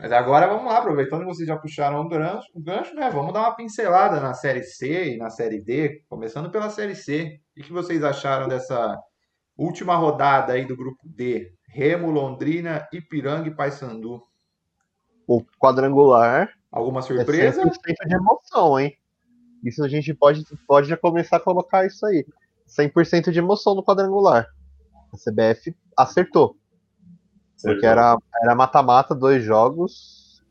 Mas agora vamos lá, aproveitando que vocês já puxaram o gancho, o gancho, né? Vamos dar uma pincelada na Série C e na Série D, começando pela Série C. O que vocês acharam dessa última rodada aí do grupo D? Remo, Londrina, Ipiranga e Paysandu. O quadrangular. Alguma surpresa? É 100% de emoção, hein? Isso a gente pode, pode já começar a colocar isso aí. 100% de emoção no quadrangular. A CBF acertou. Porque era era mata-mata, dois jogos.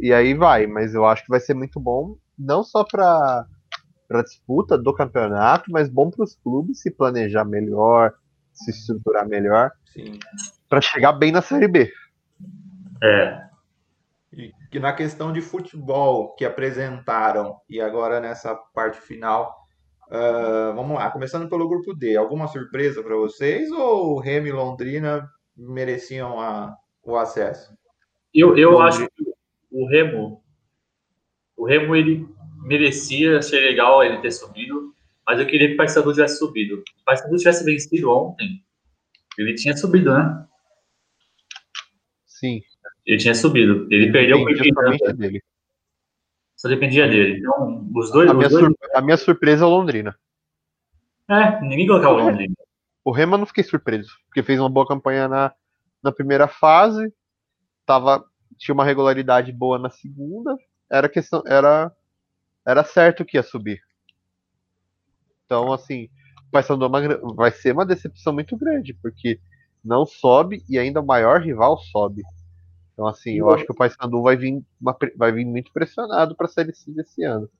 E aí vai, mas eu acho que vai ser muito bom, não só para para disputa do campeonato, mas bom para os clubes se planejar melhor, se estruturar melhor, para chegar bem na Série B. É. E que na questão de futebol que apresentaram e agora nessa parte final, uh, vamos lá, começando pelo grupo D, alguma surpresa para vocês ou Remy Londrina mereciam a, o acesso? Eu, eu acho que o Remo, o Remo ele merecia, achei legal ele ter subido, mas eu queria que o Paysandu tivesse subido. Se o Paysandu tivesse vencido ontem, ele tinha subido, né? Sim. Ele tinha subido. Ele, ele perdeu o Ipiranga. dele. Só dependia dele. Então, os dois. A, os minha, dois... Sur... a minha surpresa é o Londrina. É, ninguém colocava o Londrina. O Remo eu não fiquei surpreso, porque fez uma boa campanha na, na primeira fase, tava, tinha uma regularidade boa na segunda, era questão, era, era certo que ia subir. Então, assim, vai ser, uma, vai ser uma decepção muito grande, porque não sobe e ainda o maior rival sobe. Então, assim, eu acho que o Paysandu vai vir, uma, vai vir muito pressionado para a Série C desse ano.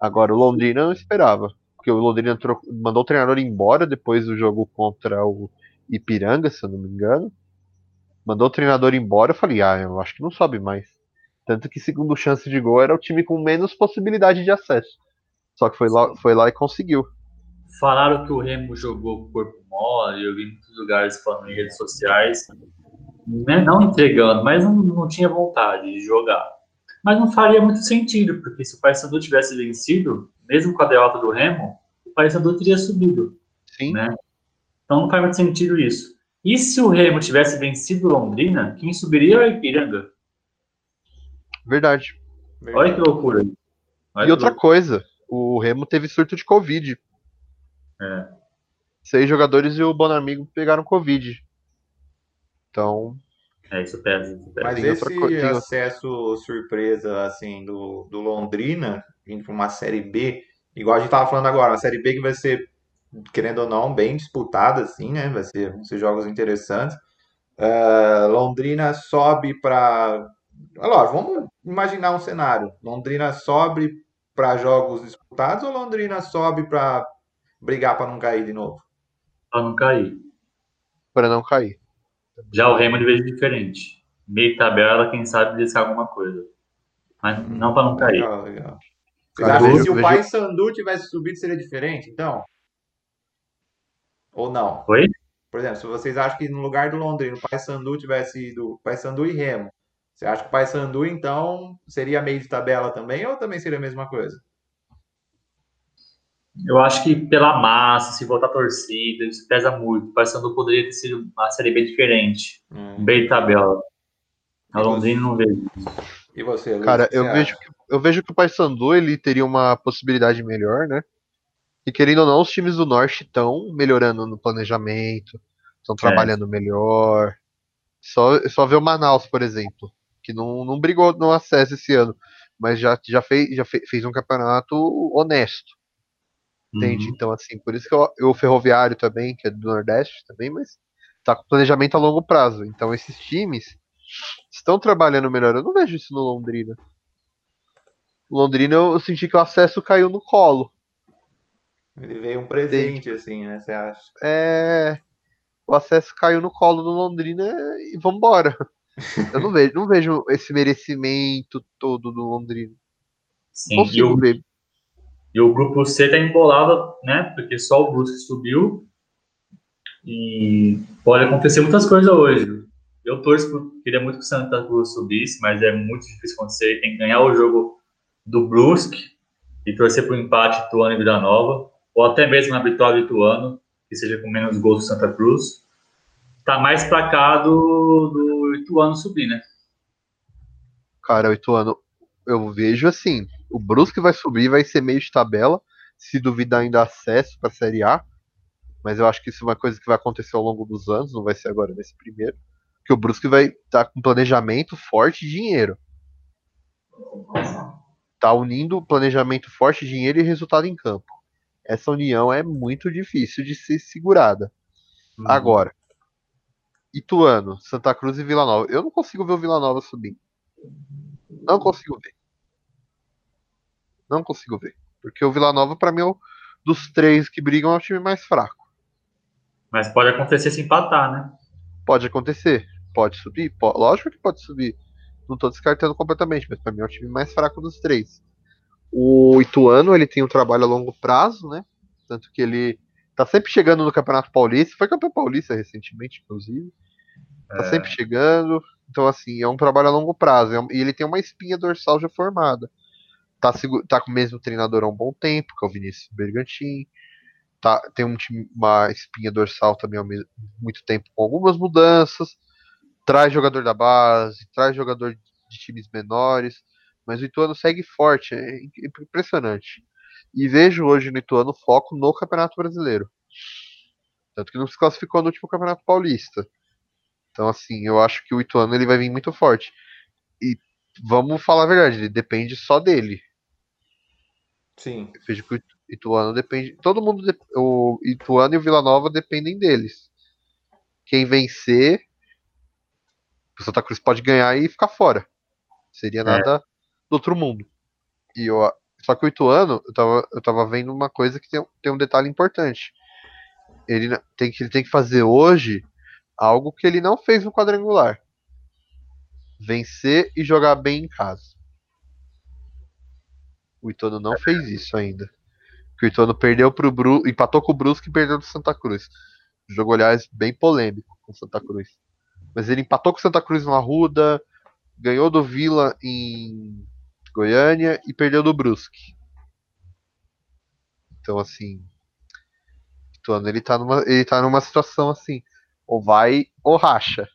Agora, o Londrina não esperava porque o Londrina mandou o treinador embora depois do jogo contra o Ipiranga, se eu não me engano. Mandou o treinador embora, eu falei, ah, eu acho que não sobe mais. Tanto que segundo chance de gol era o time com menos possibilidade de acesso. Só que foi lá, foi lá e conseguiu. Falaram que o Remo jogou corpo mole, eu vi em muitos lugares falando em redes sociais, né, não entregando, mas não, não tinha vontade de jogar. Mas não faria muito sentido, porque se o Paysandu tivesse vencido, mesmo com a derrota do Remo, Paysandu teria subido. Sim. Né? Então não faz muito sentido isso. E se o Remo tivesse vencido Londrina, quem subiria é o Ipiranga. Verdade. Olha que loucura. Olha e outra loucura. coisa, o Remo teve surto de Covid. É. Seis jogadores e o Bonamigo pegaram Covid. Então. É, isso pesa. Isso pesa. Mas esse acesso surpresa, assim, do, do Londrina, indo para uma Série B, igual a gente estava falando agora, uma Série B que vai ser, querendo ou não, bem disputada, assim, né? Vai ser, vão ser jogos interessantes. Uh, Londrina sobe para. Olha, vamos imaginar um cenário. Londrina sobe para jogos disputados ou Londrina sobe para brigar para não cair de novo? Para não cair. Para não cair. Já o Remo de vez diferente. Meio tabela, quem sabe descer alguma coisa. Mas não para não cair. Legal, legal. Vocês acham que se o Pai Sandu tivesse subido seria diferente, então? Ou não? Oi? Por exemplo, se vocês acham que no lugar do Londrina o Pai Sandu tivesse ido Pai Sandu e Remo, você acha que o Pai Sandu então seria meio de tabela também ou também seria a mesma coisa? Eu acho que pela massa, se voltar a torcida, isso pesa muito. O Paysandu poderia ter sido uma série bem diferente. Hum. Bem de tabela. A Londrina não vejo. E você, Luiz, Cara, eu vejo, que, eu vejo que o Paysandu ele teria uma possibilidade melhor, né? E querendo ou não, os times do Norte estão melhorando no planejamento, estão é. trabalhando melhor. Só, só ver o Manaus, por exemplo, que não, não brigou no acesso esse ano, mas já, já, fez, já fez um campeonato honesto. Entende? Uhum. Então, assim, por isso que eu, eu, o Ferroviário também, que é do Nordeste também, mas tá com planejamento a longo prazo. Então, esses times estão trabalhando melhor. Eu não vejo isso no Londrina. Londrina eu senti que o acesso caiu no colo. Ele veio um presente, assim, né? Você acha? É. O acesso caiu no colo do Londrina e vambora. Eu não vejo, não vejo esse merecimento todo do Londrina. Sim, eu, ver. E o grupo C tá embolado, né? Porque só o Brusque subiu. E pode acontecer muitas coisas hoje. Eu torço, queria muito que o Santa Cruz subisse, mas é muito difícil acontecer. Tem que ganhar o jogo do Brusque e torcer para o empate Ituano e Vila Nova, ou até mesmo a vitória do Ituano, que seja com menos gols do Santa Cruz. Tá mais para cá do, do Ituano subir, né? Cara, o Ituano, eu vejo assim, o Brusque vai subir, vai ser meio de tabela, se duvidar ainda acesso para a Série A, mas eu acho que isso é uma coisa que vai acontecer ao longo dos anos, não vai ser agora nesse primeiro, que o Brusque vai estar tá com planejamento forte e dinheiro. Tá unindo planejamento forte, dinheiro e resultado em campo. Essa união é muito difícil de ser segurada. Uhum. Agora, Ituano, Santa Cruz e Vila Nova. Eu não consigo ver o Vila Nova subir. Não consigo ver. Não consigo ver. Porque o Vila Nova, para mim, é o, dos três que brigam, é o time mais fraco. Mas pode acontecer se empatar, né? Pode acontecer. Pode subir. Pode, lógico que pode subir. Não tô descartando completamente, mas para mim é o time mais fraco dos três. O Ituano, ele tem um trabalho a longo prazo, né? Tanto que ele tá sempre chegando no Campeonato Paulista. Foi campeão paulista recentemente, inclusive. Tá é. sempre chegando. Então, assim, é um trabalho a longo prazo. É e ele tem uma espinha dorsal já formada. Tá, tá com o mesmo treinador há um bom tempo, que é o Vinícius Bergantin. Tá, tem um time, uma espinha dorsal também há muito tempo, com algumas mudanças. Traz jogador da base, traz jogador de times menores. Mas o Ituano segue forte, é impressionante. E vejo hoje no Ituano foco no Campeonato Brasileiro. Tanto que não se classificou no último Campeonato Paulista. Então, assim, eu acho que o Ituano ele vai vir muito forte. E vamos falar a verdade, ele depende só dele. Sim. Eu vejo que o Ituano depende. Todo mundo. O Ituano e o Vila Nova dependem deles. Quem vencer. O Santa Cruz pode ganhar e ficar fora. Seria é. nada do outro mundo. E eu, só que o Ituano, eu tava, eu tava vendo uma coisa que tem, tem um detalhe importante. Ele tem, que, ele tem que fazer hoje algo que ele não fez no quadrangular. Vencer e jogar bem em casa. O Ituano não fez isso ainda. O Ituano perdeu pro Brusque, empatou com o Brusque e perdeu do Santa Cruz. Jogo, aliás, bem polêmico com o Santa Cruz. Mas ele empatou com o Santa Cruz no Arruda, ganhou do Vila em Goiânia e perdeu do Brusque. Então, assim, Ituano, ele tá numa, ele tá numa situação assim, ou vai ou racha.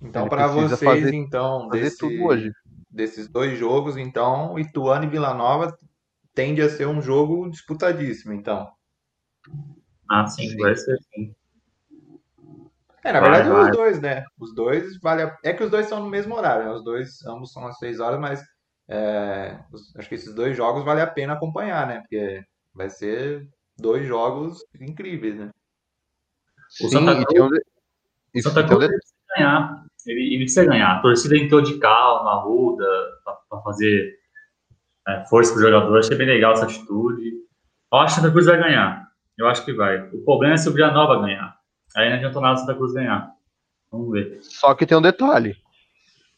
Então, para vocês, fazer, então, fazer desse, tudo hoje. desses dois jogos, então, Ituano e Vila Nova tende a ser um jogo disputadíssimo, então. Ah, sim, sim. vai ser sim. É, na vai, verdade, vai. os dois, né? Os dois vale a... É que os dois são no mesmo horário, né? Os dois, ambos são às seis horas, mas é, acho que esses dois jogos vale a pena acompanhar, né? Porque vai ser dois jogos incríveis, né? O Santa Cruz, tem um... o Santa Cruz ele precisa ganhar. Ele, ele, precisa ganhar. A torcida entrou de calma, ruda, para fazer é, força pro jogador. Achei bem legal essa atitude. Eu acho que o Santa Cruz vai ganhar. Eu acho que vai. O problema é se o Villanova ganhar. Aí não adianta nada o Santa Cruz ganhar. Vamos ver. Só que tem um detalhe.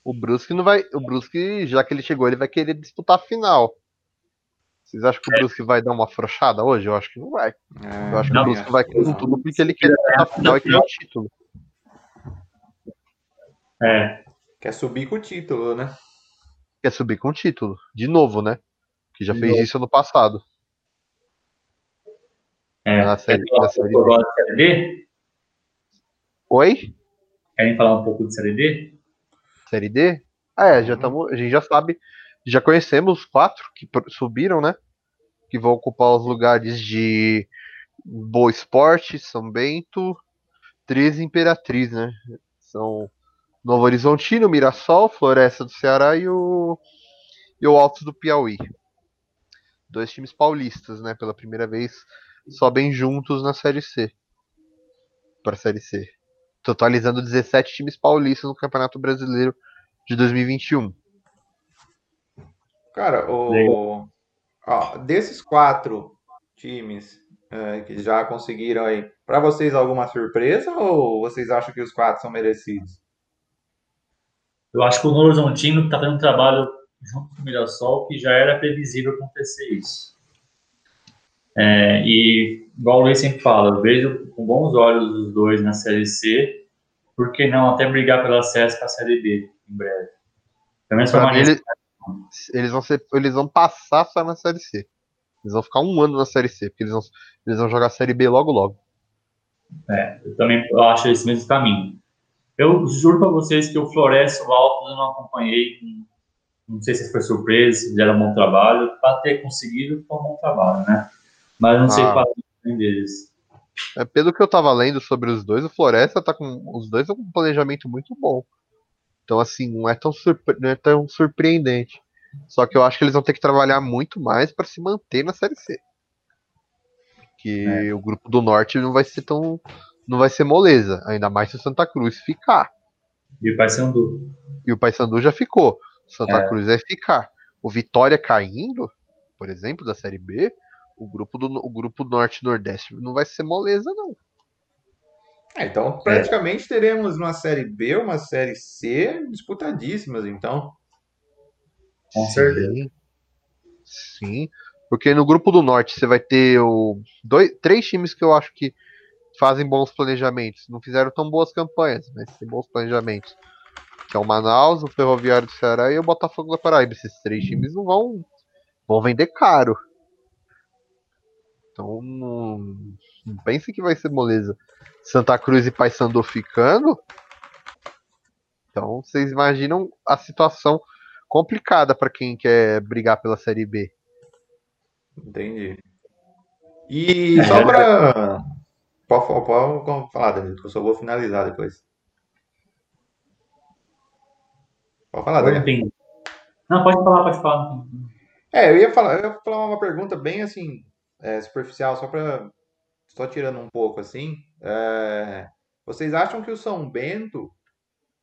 O Brusque não vai. O Brusque, já que ele chegou, ele vai querer disputar a final. Vocês acham que o é. Brusque vai dar uma afrouxada hoje? Eu acho que não vai. É, eu acho que não, o Brusque vai com tudo porque ele quer disputar a final e quer o título. É. Quer subir com o título, né? Quer subir com o título. De novo, né? Que já De fez novo. isso no passado. É. Na série, na série, série D? Oi? Querem falar um pouco de série D? Série D? Ah, é, já tamo, a gente já sabe, já conhecemos os quatro que subiram, né? Que vão ocupar os lugares de Boa Esporte, São Bento, 13 Imperatriz, né? São Novo Horizontino, Mirassol, Floresta do Ceará e o, e o Altos do Piauí. Dois times paulistas, né? Pela primeira vez sobem juntos na Série C. Para a Série C totalizando 17 times paulistas no Campeonato Brasileiro de 2021. Cara, o, ó, desses quatro times é, que já conseguiram aí, para vocês alguma surpresa ou vocês acham que os quatro são merecidos? Eu acho que o Novo Horizontino está fazendo um trabalho junto com o Mirassol que já era previsível acontecer isso. É, e, igual o Luiz sempre fala, eu vejo com bons olhos os dois na Série C, por que não até brigar pelo acesso para a Série B em breve. Eles, eles, vão ser, eles vão passar só na Série C. Eles vão ficar um ano na Série C, porque eles vão, eles vão jogar a Série B logo logo. É, eu também acho esse mesmo caminho. Eu juro para vocês que o Floresta, o Alto, eu não acompanhei. Não sei se foi surpresa, se fizeram um bom trabalho. Para ter conseguido, foi um bom trabalho, né? Mas não sei Ah. qual é o deles. É, pelo que eu tava lendo sobre os dois, o Floresta tá com. Os dois com um planejamento muito bom. Então, assim, não é tão, surpre- não é tão surpreendente. Só que eu acho que eles vão ter que trabalhar muito mais para se manter na Série C. Porque o grupo do Norte não vai ser tão. Não vai ser moleza. Ainda mais se o Santa Cruz ficar. E o Paysandu. E o Paysandu já ficou. O Santa É. Cruz vai ficar. O Vitória caindo, por exemplo, da Série B, o grupo do o grupo Norte e Nordeste não vai ser moleza, não. É, então, praticamente teremos uma série B, uma série C disputadíssimas, então. Com certeza. Sim. Sim. Porque no grupo do norte você vai ter o dois, três times que eu acho que fazem bons planejamentos. Não fizeram tão boas campanhas, mas tem bons planejamentos. Que é o Manaus, o Ferroviário do Ceará e o Botafogo da Paraíba. Esses três times não vão, vão vender caro. Então não, não pense que vai ser moleza. Santa Cruz e Paysandu ficando. Então vocês imaginam a situação complicada para quem quer brigar pela Série B. Entendi. E É, só pra. Pode, pode, pode falar, Danilo, que eu só vou finalizar depois. Pode falar, Danilo. Não, pode falar, pode falar. É, eu ia falar, eu ia falar uma pergunta bem assim, é, superficial, só para só tirando um pouco assim. É, vocês acham que o São Bento,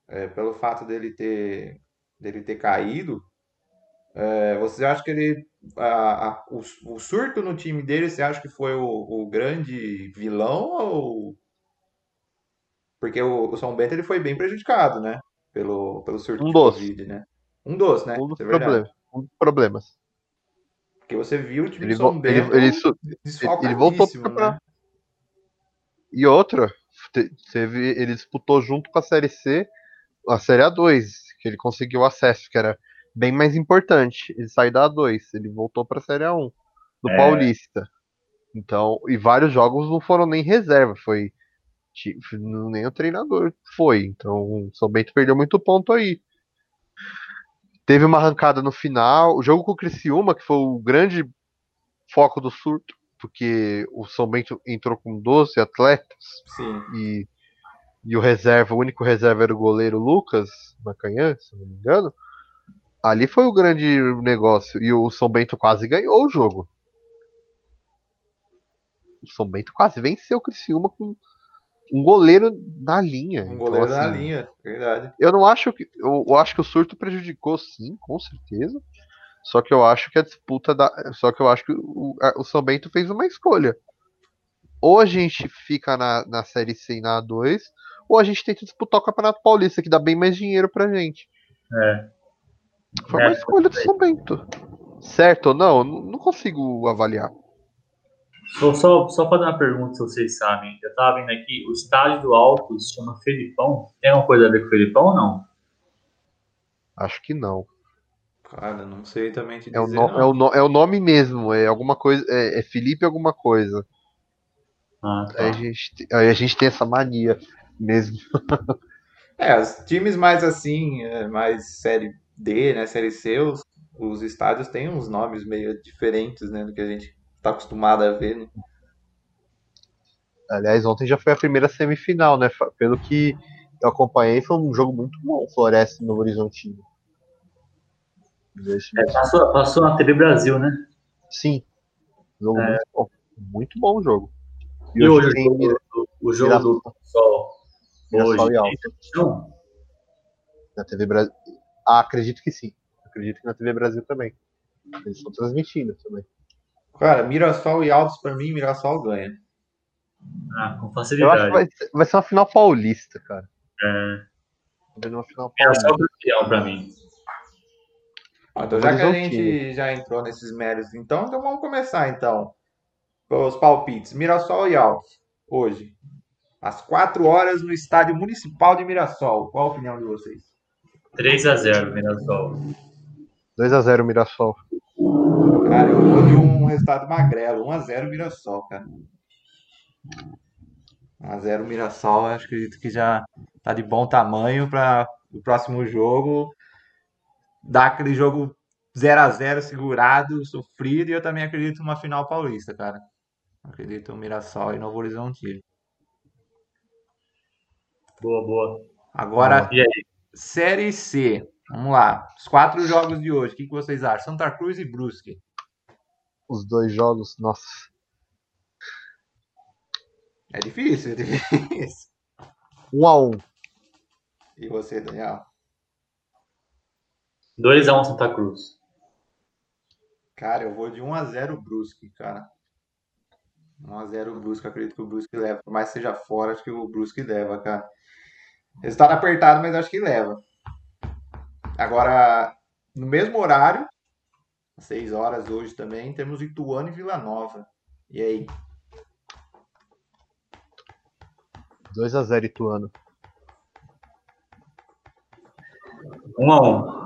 é, pelo fato dele ter dele ter caído, é, vocês acham que ele a- a- o, o surto no time dele, você acha que foi o, o grande vilão ou porque o, o São Bento ele foi bem prejudicado, né? Pelo pelo surto Um de. Covid, né? Um dos, né? Um dos é problemas. Um dos problemas. Porque você viu o time Ele, do São ele, Bento ele, ele voltou campeonato. né? E outra, te- teve, ele disputou junto com a Série C a Série A2, que ele conseguiu acesso, que era bem mais importante. Ele saiu da A2, ele voltou para a Série A1, do É. Paulista. Então, e vários jogos não foram nem reserva, foi nem o treinador foi. Então, o São Bento perdeu muito ponto aí. Teve uma arrancada no final, o jogo com o Criciúma, que foi o grande foco do surto, porque o São Bento entrou com 12 atletas Sim. e, e o reserva, o único reserva era o goleiro Lucas Macanhã, se não me engano. Ali foi o grande negócio. E o São Bento quase ganhou o jogo. O São Bento quase venceu o Criciúma com um goleiro na linha. Um Então, goleiro na assim, linha, verdade. Eu não acho que. Eu, eu acho que o surto prejudicou, sim, com certeza. Só que eu acho que a disputa da. Só que eu acho que o, a- o São Bento fez uma escolha. Ou a gente fica na, na Série C e na A2, ou a gente tenta disputar o Campeonato Paulista, que dá bem mais dinheiro pra gente. É. Foi É, uma escolha do São Bento. Certo ou não? Não não consigo avaliar. Só, só, só fazer uma pergunta, se vocês sabem. Eu tava vendo aqui, o estádio do Alto se chama Felipão. Tem alguma coisa a ver com o Felipão ou não? Acho que não. Cara, não sei também te É o, no- é o, no- é o nome mesmo, é alguma coisa. É, é Felipe alguma coisa. Ah, tá. Aí a, gente, te- aí a gente tem essa mania mesmo. É, os times mais assim, é, mais série D, né, série C, os, os estádios têm uns nomes meio diferentes, né, do que a gente tá acostumado a ver, né? Aliás, ontem já foi a primeira semifinal, né? Pelo que eu acompanhei, foi um jogo muito bom, Floresta e Novo Horizontino. Esse- É, passou, passou na TV Brasil, né? Sim. Jogo É. muito bom. Muito bom o jogo. E hoje o tem jogo, Mira- o jogo do Sol. Mirassol Hoje. e Alto na TV Brasil. Ah, acredito que sim. Acredito que na TV Brasil também. Eles estão transmitindo também. Cara, Mirassol e Altos, pra mim, Mirassol ganha. ah, com Eu acho facilidade. que vai ser, vai ser uma final paulista, cara. É, Vai ser uma final era paulista. só campeão pra mim. Ó, Então, já que a gente já entrou nesses méritos, então, então vamos começar, então. Os palpites. Mirassol e Altos, hoje. Às 4 horas no Estádio Municipal de Mirassol. Qual a opinião de vocês? 3x0, Mirassol. 2x0 Mirassol. Cara, eu vou de um resultado magrelo. 1x0 Mirassol, cara. 1x0 Mirassol, acho que acredito que já tá de bom tamanho para o próximo jogo dar aquele jogo 0 a 0 segurado, sofrido, e eu também acredito numa final paulista, cara. Acredito no Mirassol e Novo Horizonte. Boa, boa. Agora, aí? Série C. Vamos lá. Os quatro jogos de hoje. O que, que vocês acham? Santa Cruz e Brusque. Os dois jogos, nossa. É difícil, é difícil. Um a um. E você, Daniel? 2x1 Santa Cruz. Cara, eu vou de 1x0 Brusque, cara. 1x0 Brusque. Acredito que o Brusque leva. Por mais que seja fora, acho que o Brusque leva, cara. Resultado apertado, mas acho que leva. Agora, no mesmo horário, às 6 horas hoje também, temos Ituano e Vila Nova. E aí? 2x0 Ituano. 1x1.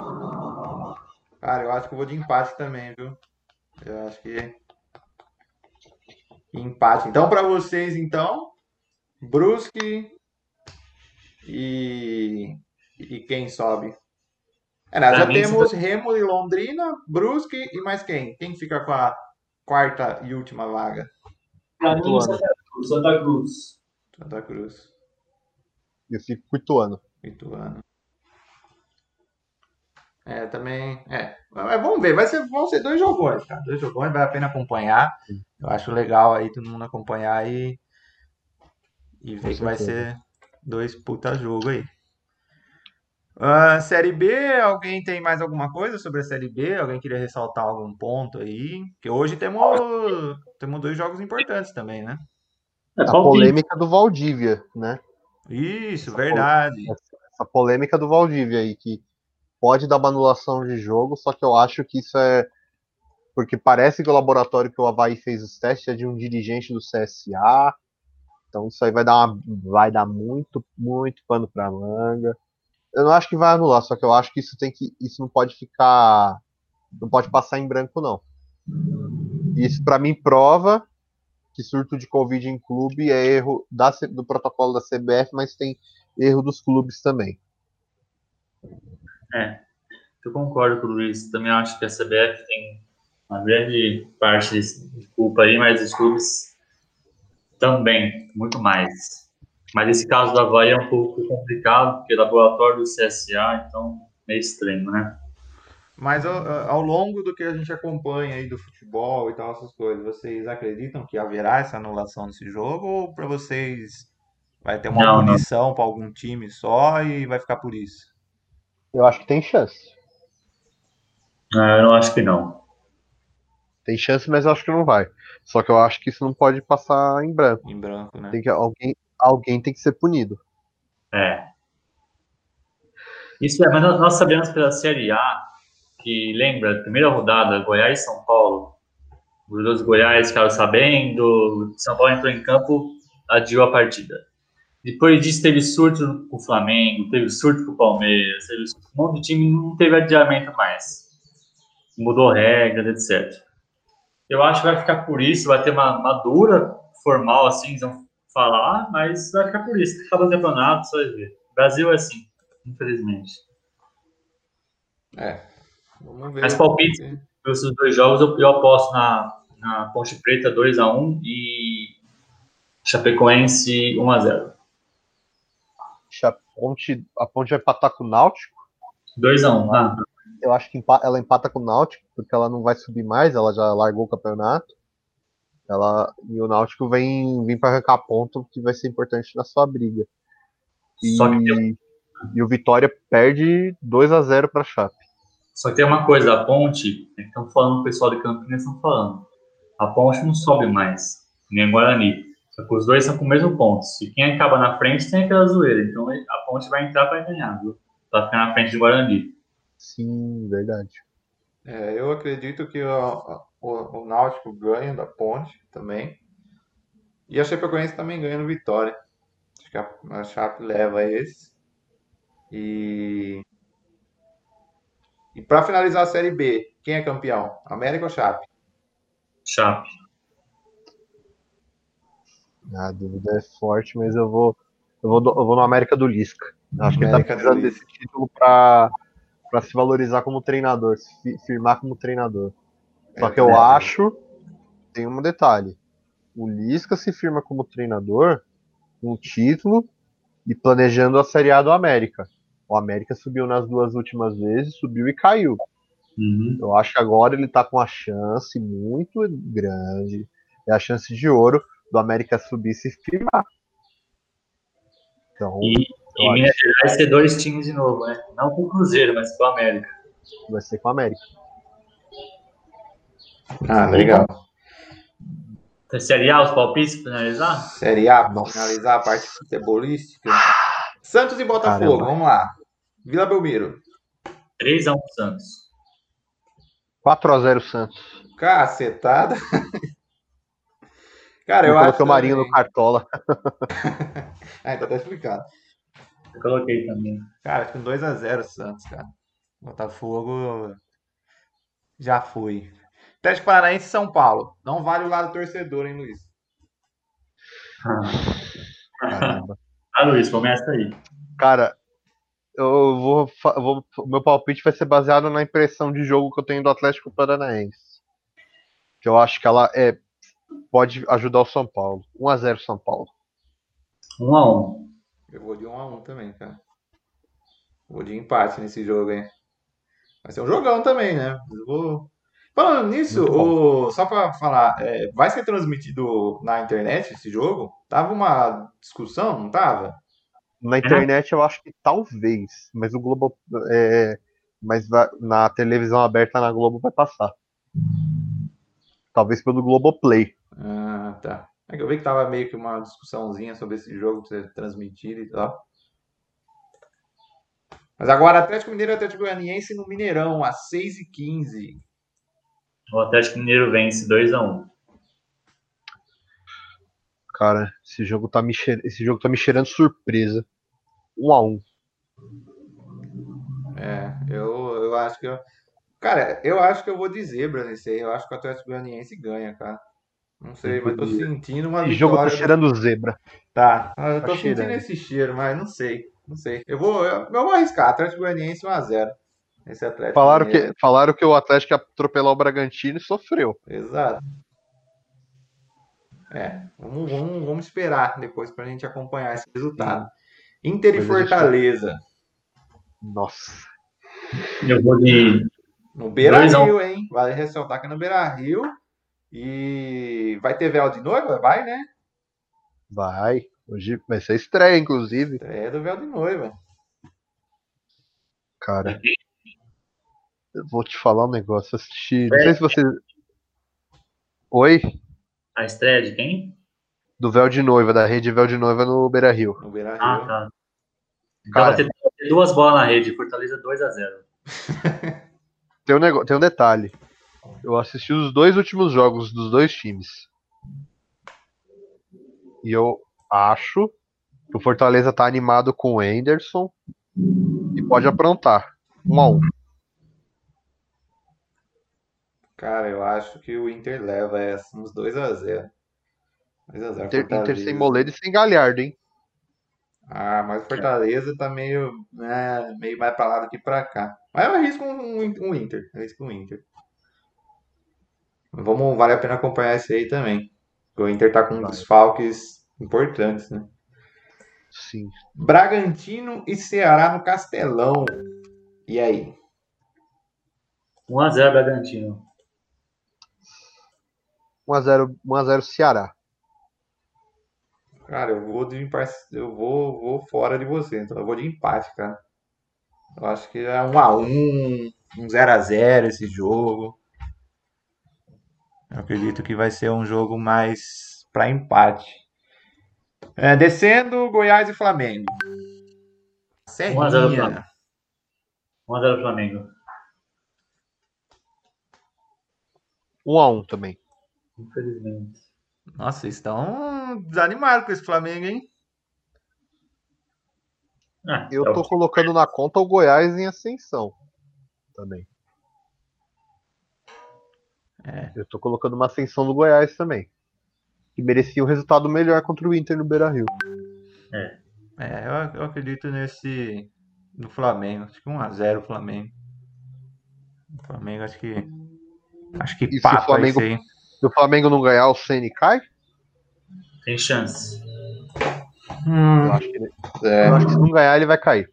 Cara, eu acho que eu vou de empate também, viu? Eu acho que empate. Então, para vocês, então, Brusque e e quem sobe? É, nós Pra já temos Santa- Remo e Londrina, Brusque e mais quem? Quem fica com a quarta e última vaga? Pra mim, Santa Cruz. Santa Cruz. Santa Cruz, Eu fico com o Ituano. Ituano. É, também. É. Mas vamos ver, vai ser, vão ser dois jogões, cara. Dois jogões, vale a pena acompanhar. Eu acho legal aí todo mundo acompanhar e, e ver que vai ser dois puta jogo aí. Ah, série B, alguém tem mais alguma coisa sobre a Série B? Alguém queria ressaltar algum ponto aí? Porque hoje temos, temos dois jogos importantes também, né? É, A polêmica do Valdívia, né? Isso, Essa verdade. Essa polêmica do Valdívia aí, que pode dar uma anulação de jogo, só que eu acho que isso é. Porque parece que o laboratório que o Havaí fez os testes é de um dirigente do CSA. Então isso aí vai dar, uma, vai dar muito, muito pano pra manga. Eu não acho que vai anular, só que eu acho que isso tem que. Isso não pode ficar. Não pode passar em branco, não. Isso pra mim prova que surto de Covid em clube é erro da, do protocolo da CBF, mas tem erro dos clubes também. É, eu concordo com o Luiz. Também acho que a CBF tem uma grande parte de culpa aí, mas os clubes também, muito mais. Mas esse caso do Havaí é um pouco complicado, porque é laboratório do CSA, então meio estranho, né? Mas ao, ao longo do que a gente acompanha aí do futebol e tal, essas coisas, vocês acreditam que haverá essa anulação nesse jogo? Ou para vocês vai ter uma não. punição para algum time só e vai ficar por isso? Eu acho que tem chance. Ah, Eu não acho que não. Tem chance, mas eu acho que não vai. Só que eu acho que isso não pode passar em branco. Em branco, né? Tem que, alguém, alguém tem que ser punido. É. Isso é, mas nós sabemos pela Série A que, lembra, primeira rodada, Goiás e São Paulo. Os dois Goiás ficaram sabendo, São Paulo entrou em campo, adiou a partida. Depois disso, teve surto com o Flamengo, teve surto com o Palmeiras, teve surto um monte de time, não teve adiamento mais. Mudou regras, etc. Eu acho que vai ficar por isso, vai ter uma, uma dura formal, assim, falar, mas vai ficar por isso. Acaba o campeonato, você vai ver. Brasil é assim, infelizmente. É. Vamos ver. Mas palpite, esses dois jogos, eu, eu aposto na, na Ponte Preta 2x1 e Chapecoense 1x0. A ponte, a ponte vai empatar com o Náutico. 2x1, ah, Eu acho que ela empata com o Náutico, porque ela não vai subir mais, ela já largou o campeonato. Ela, e o Náutico vem, vem para arrancar ponto, que vai ser importante na sua briga. E, Só que tem- e o Vitória perde 2 a 0 para Chape. Só que tem uma coisa, a Ponte, é estão falando, o pessoal de Campinas estão falando, a Ponte não sobe mais, nem o Guarani. Só que os dois estão com o mesmo ponto. Se quem acaba na frente tem aquela zoeira. Então a Ponte vai entrar para ganhar, viu? Pra ficar na frente do Guarani. Sim, verdade. É, eu acredito que o, o, o Náutico ganha da Ponte também. E a Chapecoense também ganha no Vitória. Acho que a, a Chape leva esse. E. E para finalizar a Série B, quem é campeão? América ou Chape? Chape. A dúvida é forte, mas eu vou, eu vou, eu vou no América do Lisca. Acho que ele tá América do precisando desse título pra, pra se valorizar como treinador, se fi- firmar como treinador. Só É, que eu né? acho, tem um detalhe. O Lisca se firma como treinador com um título e planejando a Série A do América. O América subiu nas duas últimas vezes, subiu e caiu. Uhum. Eu acho que agora ele tá com uma chance muito grande. É a chance de ouro do América subir e se firmar. Então, E, e acho Minas Gerais ter dois times de novo, né? Não com o Cruzeiro, mas com o América. vai ser com o América. Ah, legal. Então, Série A, os palpites pra finalizar? Série A, Nossa. finalizar a parte futebolística. Santos e Botafogo, Caramba. vamos lá. Vila Belmiro. 3x1 pro Santos. 4x0 Santos. Cacetada. Cara, Eu, eu acho. coloquei o Marinho também- no Cartola. Ah, então tá explicado. Eu coloquei também. Cara, acho que um 2x0 Santos, cara. Botafogo já foi. Atlético Paranaense e São Paulo. Não vale o lado torcedor, hein, Luiz? Caramba. Ah, Luiz, começa aí. Cara, eu vou, vou. o Meu palpite vai ser baseado na impressão de jogo que eu tenho do Atlético Paranaense. Que eu acho que ela é, pode ajudar o São Paulo. 1x0 São Paulo. 1x1. Eu vou de 1x1 também, cara. Vou de empate nesse jogo, hein? Vai ser um jogão também, né? Eu vou... Falando nisso, o... só pra falar, é, vai ser transmitido na internet esse jogo? Tava uma discussão, não tava? Na internet eu acho que talvez, mas o Globo. É, mas na televisão aberta na Globo vai passar. Talvez pelo Globoplay. Ah, tá. É que eu vi que tava meio que uma discussãozinha sobre esse jogo pra ser transmitido e tal. Mas agora Atlético Mineiro e Atlético Goianiense no Mineirão, às 6h15. O Atlético Mineiro vence 2x1. Cara, esse jogo tá me, cheir... esse jogo tá me cheirando surpresa. 1x1. É, eu, eu acho que eu. Cara, eu acho que eu vou de zebra nesse aí. Eu acho que o Atlético Goianiense ganha, cara. Não sei, mas tô sentindo uma Esse jogo tá vitória. cheirando zebra. Tá, eu Tá tô sentindo cheirando. esse cheiro, mas não sei. Não sei. Eu vou, eu, eu vou arriscar. Atlético Goianiense 1x0. Esse Atlético Falaram que, falaram que o Atlético ia atropelar o Bragantino e sofreu. Exato. É, vamos, vamos, vamos esperar depois pra gente acompanhar esse resultado. Inter e Mas a gente tá- Fortaleza. Nossa. Eu vou de. No Beira. Rio, hein? Vale ressaltar que é no Beira Rio. E vai ter véu de noiva? Vai, né? Vai. Hoje vai ser estreia, inclusive. É do véu de noiva. Cara. Eu vou te falar um negócio. Assisti. Não sei se você. Oi? A estreia de quem? Do véu de noiva, da rede véu de noiva no Beira Rio. No Beira Rio. Ah, tá. Cara. vai ter, duas bolas na rede. Fortaleza 2x0. Tem um, nego... Tem um detalhe. Eu assisti os dois últimos jogos dos dois times. E eu acho que o Fortaleza tá animado com o Anderson e pode aprontar. Um a um. Cara, eu acho que o Inter leva essa, uns 2x0. 2x0 Inter, Inter sem Moledo e sem Galhardo, hein? Ah, mas o Fortaleza tá meio, né, meio mais pra lá do que pra cá. Mas eu arrisco um, um, um Inter. Eu arrisco um Inter. Vamos, vale a pena acompanhar esse aí também. O Inter tá com Vai. desfalques importantes, né? Sim. Bragantino e Ceará no Castelão. E aí? 1x0 Bragantino. 1x0 1x0 Ceará. Cara, eu vou de empate, eu vou, vou fora de você, então eu vou de empate, cara. Eu acho que é um a um, um 0 a 0 esse jogo. Eu acredito que vai ser um jogo mais para empate. É, descendo, Goiás e Flamengo. 1 a 0 Serrinha. Flamengo. 1x0 Flamengo. 1x1 também. Infelizmente. Nossa, vocês estão desanimados com esse Flamengo, hein? Ah, Eu é tô colocando na conta o Goiás em ascensão. Também. É. Eu tô colocando uma ascensão do Goiás também. que merecia um resultado melhor contra o Inter no Beira Rio. É, eu, eu acredito nesse. no Flamengo. Acho que 1x0 o Flamengo. O Flamengo acho que. Acho que E se o papa Flamengo- isso aí. Se o Flamengo não ganhar, o Ceni cai? Tem chance. Hum, Eu acho que, é, eu acho que se não ganhar, ele vai cair.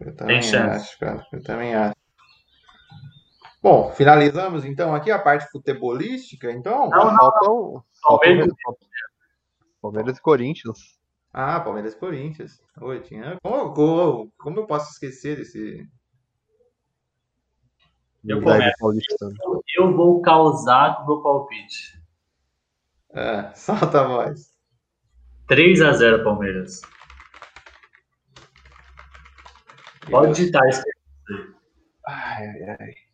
eu também chance. acho, cara. Eu também acho. Bom, finalizamos então aqui a parte futebolística, então. Não, não, Falta o Palmeiras. Palmeiras e Corinthians. Ah, Palmeiras e Corinthians. Oi, tinha. Como, como, como eu posso esquecer desse. Eu paulistano. Eu vou causar com o meu palpite. Ah, solta a voz. 3x0 Palmeiras. Pode digitar isso. Ai, ai, ai.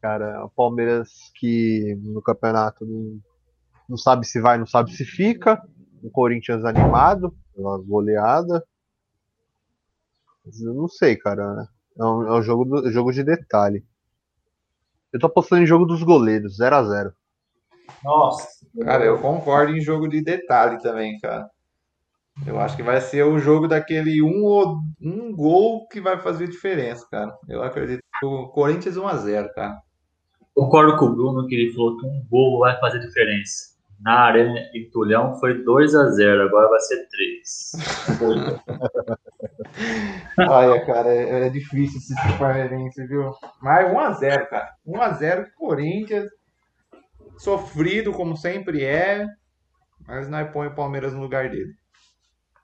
Cara, o Palmeiras que no campeonato não, não sabe se vai, não sabe se fica. O Corinthians animado pela goleada. Mas eu não sei, cara. É um, é um jogo, do- jogo de detalhe. Eu tô apostando em jogo dos goleiros, 0x0. Nossa. Cara, eu concordo em jogo de detalhe também, cara. Eu acho que vai ser o jogo daquele um, ou- um gol que vai fazer diferença, cara. Eu acredito que o Corinthians 1x0, cara. Concordo com o Bruno que ele falou que um gol vai fazer diferença. Na Arena em Tulhão foi 2x0, agora vai ser 3. Olha, cara, é, é difícil esse palmeirense, viu? Mas 1x0, cara. 1x0 Corinthians. Sofrido, como sempre é. Mas nós põe o Palmeiras no lugar dele.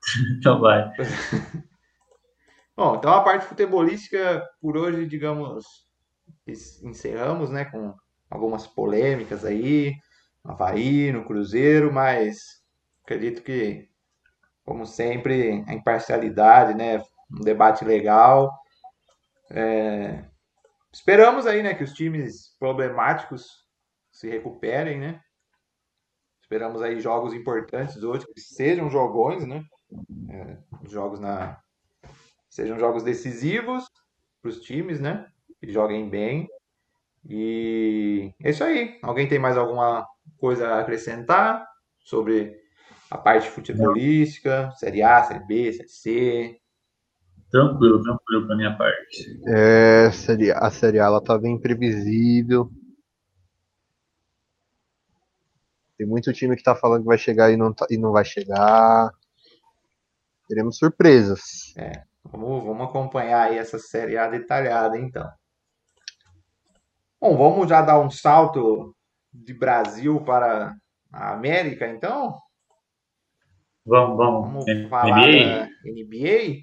Então vai. Bom, então a parte futebolística por hoje, digamos, encerramos, né, com algumas polêmicas aí, no Havaí, no Cruzeiro, mas acredito que, como sempre, a imparcialidade, né, um debate legal. É, Esperamos aí, né, que os times problemáticos se recuperem, né? Esperamos aí jogos importantes hoje, que sejam jogões, né? É, jogos na sejam jogos decisivos para os times, né? Que joguem bem. E é isso aí. Alguém tem mais alguma coisa a acrescentar sobre a parte futebolística, Série A, Série B, Série C? Tranquilo, tranquilo pra minha parte. É, série- a Série A ela tá bem imprevisível. Tem muito time que tá falando que vai chegar e não, tá- e não vai chegar. Teremos surpresas. Vamos, vamos acompanhar aí essa Série A detalhada, então. Bom, vamos já dar um salto de Brasil para a América, então? Vamos, vamos. Vamos NBA? falar da NBA?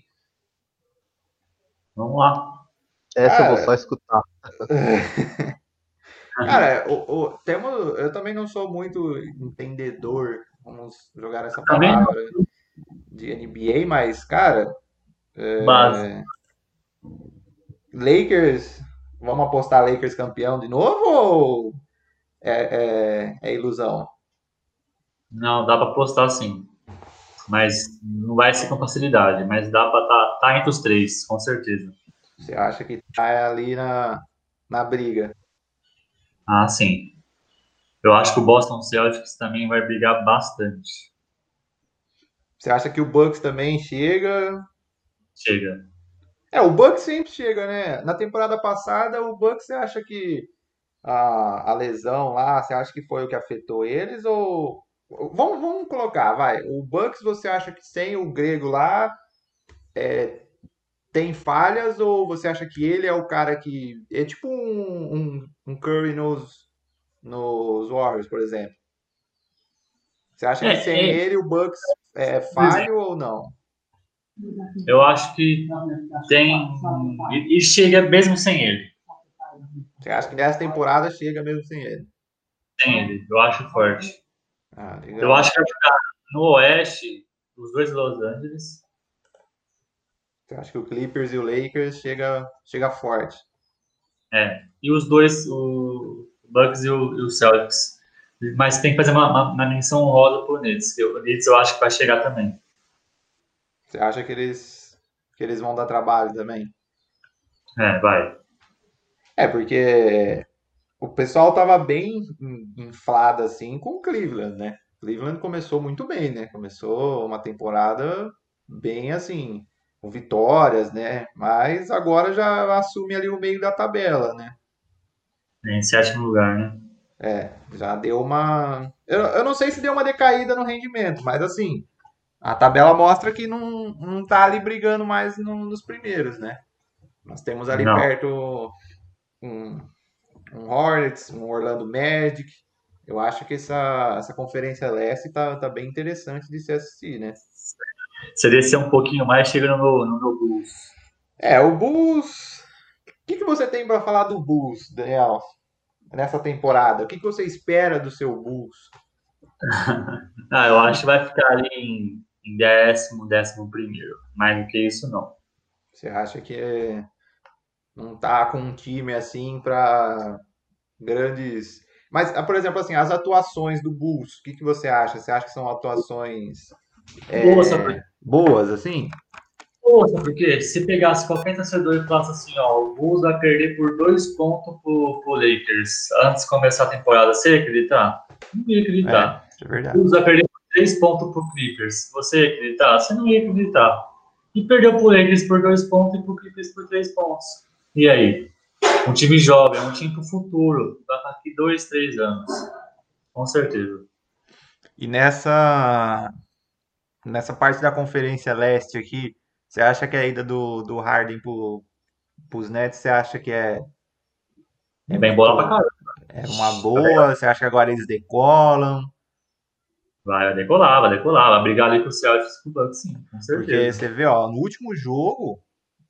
Vamos lá. Essa eu vou Cara. só escutar. Cara, o, o- temos, eu também não sou muito entendedor, vamos jogar essa Também não. palavra de NBA, mas, cara, é. Lakers, vamos apostar Lakers campeão de novo ou é, é- é ilusão? Não, dá pra postar sim. Mas não vai ser com facilidade. Mas dá pra tá, tá entre os três, com certeza. Você acha que tá ali na, na briga? Ah, sim. Eu acho que o Boston Celtics também vai brigar bastante. Você acha que o Bucks também chega? Chega. É, o Bucks sempre chega, né? Na temporada passada, o Bucks, você acha que a, a lesão lá, você acha que foi o que afetou eles? Ou. Vamos, vamos colocar, vai. O Bucks, você acha que sem o Grego lá é, tem falhas? Ou você acha que ele é o cara que. É tipo um, um, um Curry nos, nos Warriors, por exemplo? Você acha que É, sem é. ele o Bucks é falho ou não? Eu acho que tem. E, e chega mesmo sem ele. Você acha que nessa temporada chega mesmo sem ele? Sem ele. Eu acho forte. Ah. Eu acho que vai ficar no Oeste, os dois Los Angeles. Você acha que o Clippers e o Lakers chega, chega forte? É. E os dois, o Bucks e o, e o Celtics. Mas tem que fazer uma, uma, uma menção honrosa pro Nets. O Nets eu acho que vai chegar também. Você acha que eles, que eles vão dar trabalho também? É, vai. É, porque o pessoal tava bem inflado assim com o Cleveland, né? Cleveland começou muito bem, né? Começou uma temporada bem assim, com vitórias, né? Mas agora já assume ali o meio da tabela, né? Em sétimo lugar, né? É, já deu uma. Eu, eu não sei se deu uma decaída no rendimento, mas assim, a tabela mostra que não, não tá ali brigando mais no, nos primeiros, né? Nós temos ali não. perto um, um Hornets, um Orlando Magic. Eu acho que essa, essa conferência leste tá, tá bem interessante de se assistir, né? Você descer um pouquinho mais, chega no meu, no meu Bulls. É, o Bulls. O que, que você tem para falar do Bulls, Daniel? Nessa temporada? O que, que você espera do seu Bulls? ah, eu acho que vai ficar ali em, em décimo, décimo primeiro. Mais do que isso, não. Você acha que não tá com um time assim para grandes. Mas, ah, por exemplo, assim, as atuações do Bulls, o que, que você acha? Você acha que são atuações é, boas, boas, assim? Boa, porque se pegasse qualquer torcedor e falasse assim, ó, o Bulls vai perder por dois pontos pro, pro Lakers antes de começar a temporada, você ia acreditar? Não ia acreditar. É, é verdade. O Bulls vai perder por três pontos pro Clippers, você ia acreditar? Você não ia acreditar. E perdeu pro Lakers por dois pontos e pro Clippers por três pontos. E aí? Um time jovem, um time pro futuro, daqui dois, três anos. Com certeza. E nessa nessa parte da Conferência Leste aqui, você acha que a ida do, do Harden pro, pros Nets, você acha que é. É bem bola pra caramba. É uma boa? Você acha que agora eles decolam? Vai decolar, vai decolar, vai brigar ali com o Celtics com o Bucks, sim, com certeza. Porque você vê, ó, no último jogo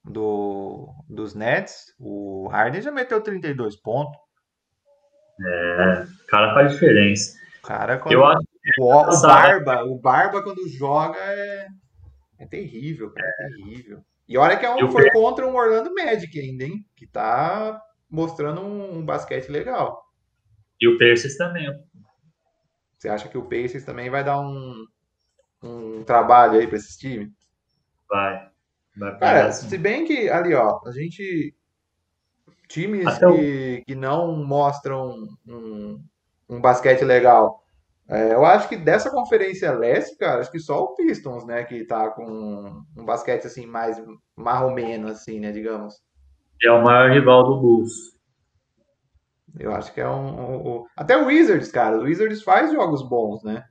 do, dos Nets, o Harden já meteu 32 pontos. É, o cara faz diferença. Cara, quando... Eu acho o, o Barba, o Barba quando joga é, é terrível, cara, é terrível. E olha que é um, foi contra um Orlando Magic ainda, hein? Que tá mostrando um, um basquete legal. E o Pacers também. Você acha que o Pacers também vai dar um, um trabalho aí para esse time? Vai. vai Cara, assim. se bem que ali, ó, a gente. Times que, o... que não mostram um, um basquete legal é, eu acho que dessa conferência leste, cara, acho que só o Pistons, né, que tá com um basquete assim mais marromeno, assim, né, digamos. É o maior rival do Bulls. Eu acho que é um, um, um, até o Wizards, cara, o Wizards faz jogos bons, né?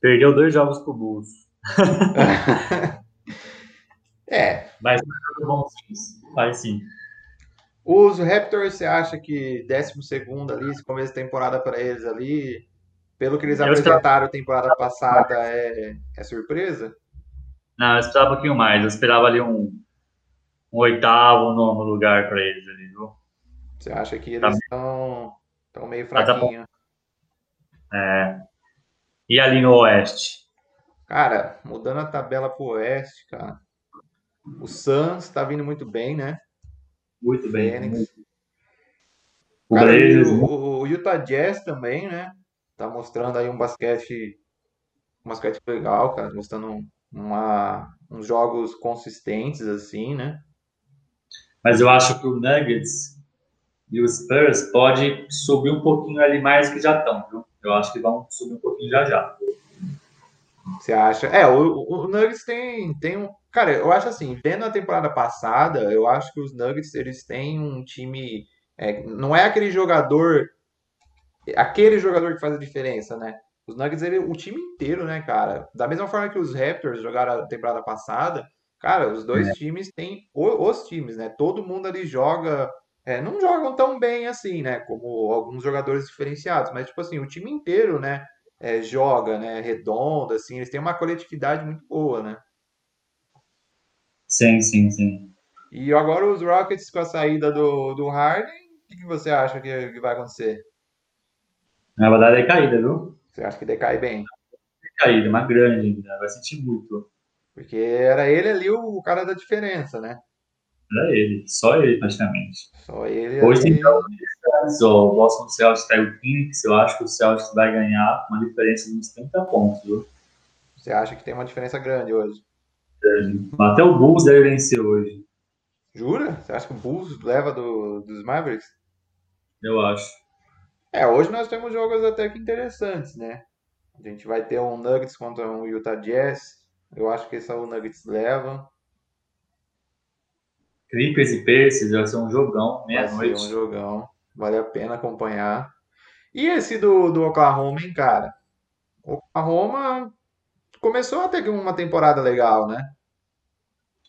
Perdeu dois jogos pro Bulls. é. Mas bons faz sim. Os Raptors, você acha que 12 segundo ali, esse começo de temporada para eles ali, pelo que eles eu apresentaram a temporada passada, é, é surpresa? Não, eu esperava um pouquinho mais. Eu esperava ali um, um oitavo, nono lugar para eles ali, viu? Você acha que eles estão tá meio fraquinhos? É. E ali no Oeste? Cara, mudando a tabela pro Oeste, cara. O Suns tá vindo muito bem, né? Muito bem. O, cara, o, o Utah Jazz também, né? tá mostrando aí um basquete, um basquete legal, cara, mostrando uma, uns jogos consistentes, assim, né? Mas eu acho que o Nuggets e o Spurs pode subir um pouquinho ali mais que já estão, viu? Eu acho que vão subir um pouquinho já já. Você acha? É, o, o Nuggets tem, tem um. Cara, eu acho assim, vendo a temporada passada, eu acho que os Nuggets eles têm um time. É, não é aquele jogador aquele jogador que faz a diferença, né? Os Nuggets, ele, o time inteiro, né, cara? Da mesma forma que os Raptors jogaram a temporada passada, cara, os dois é. times têm os times, né? Todo mundo ali joga, é, não jogam tão bem assim, né? Como alguns jogadores diferenciados, mas tipo assim, o time inteiro, né? É, joga, né? Redondo, assim, eles têm uma coletividade muito boa, né? Sim, sim, sim. E agora os Rockets com a saída do, do Harden, o que, você acha que, que vai acontecer? Na verdade, é caída, viu? Você acha que decai bem? Decaída, uma grande, vai sentir muito. Porque era ele ali o cara da diferença, né? Era ele, só ele praticamente. Só ele. Hoje ali... então, o Boston Celtics tá o Phoenix, eu acho que o Celtics vai ganhar uma diferença de uns 30 pontos, viu? Você acha que tem uma diferença grande hoje? Até o Bulls deve vencer hoje. Jura? Você acha que o Bulls leva do, dos Mavericks? eu acho. É, hoje nós temos jogos até que interessantes, né? A gente vai ter um Nuggets contra um Utah Jazz. Eu acho que esse é o Nuggets leva. Clippers e Pacers vai ser um jogão, Vai ser meia-noite. um jogão. Vale a pena acompanhar. E esse do, do Oklahoma, hein, cara? O Oklahoma começou até que uma temporada legal, né?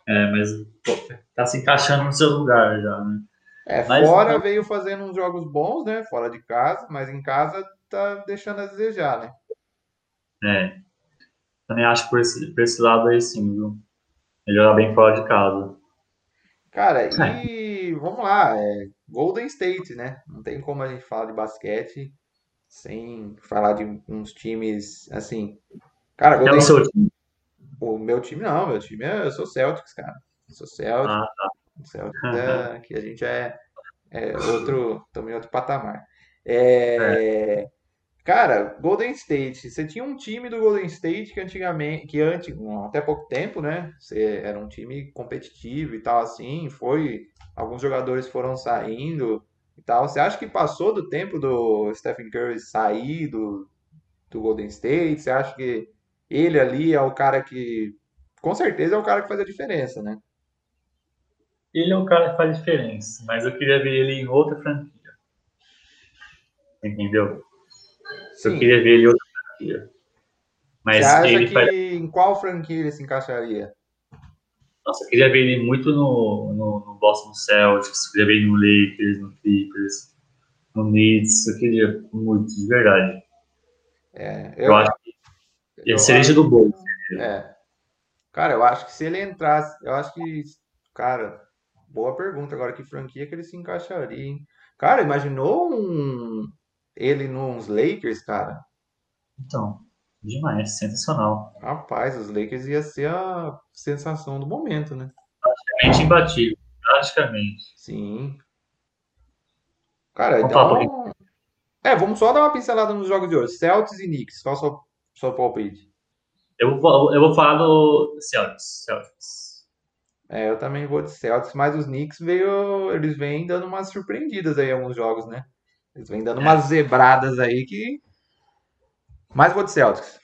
É, mas pô, tá se encaixando no seu lugar já, né? É, Mas fora veio fazendo uns jogos bons, né? Fora de casa, mas em casa tá deixando a desejar, né? É. Também acho que por esse, por esse lado aí sim, viu? Joga bem fora de casa. Cara, e vamos lá, é Golden State, né? Não tem como a gente falar de basquete sem falar de uns times assim. Cara, É Golden o seu time. O meu time não, meu time é, eu sou Celtics, cara. Eu sou Celtics. Ah, Celtics é, que a gente é, é outro, também outro patamar. É, Cara, Golden State, você tinha um time do Golden State que antigamente, que antes, até pouco tempo, né? Você era um time competitivo e tal assim, foi, alguns jogadores foram saindo e tal. Você acha que passou do tempo do Stephen Curry sair do, do Golden State? Você acha que ele ali é o cara que, com certeza é o cara que faz a diferença, né? Ele é o cara que faz diferença, mas eu queria ver ele em outra franquia. Entendeu? Eu Sim. queria ver ele em outra franquia. Mas Você acha ele que faz. em qual franquia ele se encaixaria? Nossa, eu queria ver ele muito no, no, no Boston Celtics, eu queria ver ele no Lakers, no Clippers, no Knicks, eu queria muito, de verdade. É, Eu, acho que ele cereja do bolo. É. Cara, eu acho que se ele entrasse, eu acho que, cara, boa pergunta agora, que franquia que ele se encaixaria, hein? Cara, imaginou um ele nos Lakers, cara? Então, demais, sensacional. Rapaz, os Lakers ia ser a sensação do momento, né? Praticamente imbatível, praticamente. Sim. Cara, Vamos. É, vamos só dar uma pincelada nos jogos de hoje. Celtics e Knicks, qual é o seu, seu palpite? Eu vou, eu vou falar do Celtics. Celtics. É, eu também vou de Celtics, mas os Knicks veio, eles vêm dando umas surpreendidas aí em alguns jogos, né? Eles vêm dando umas zebradas aí que. Mas vou de Celtics.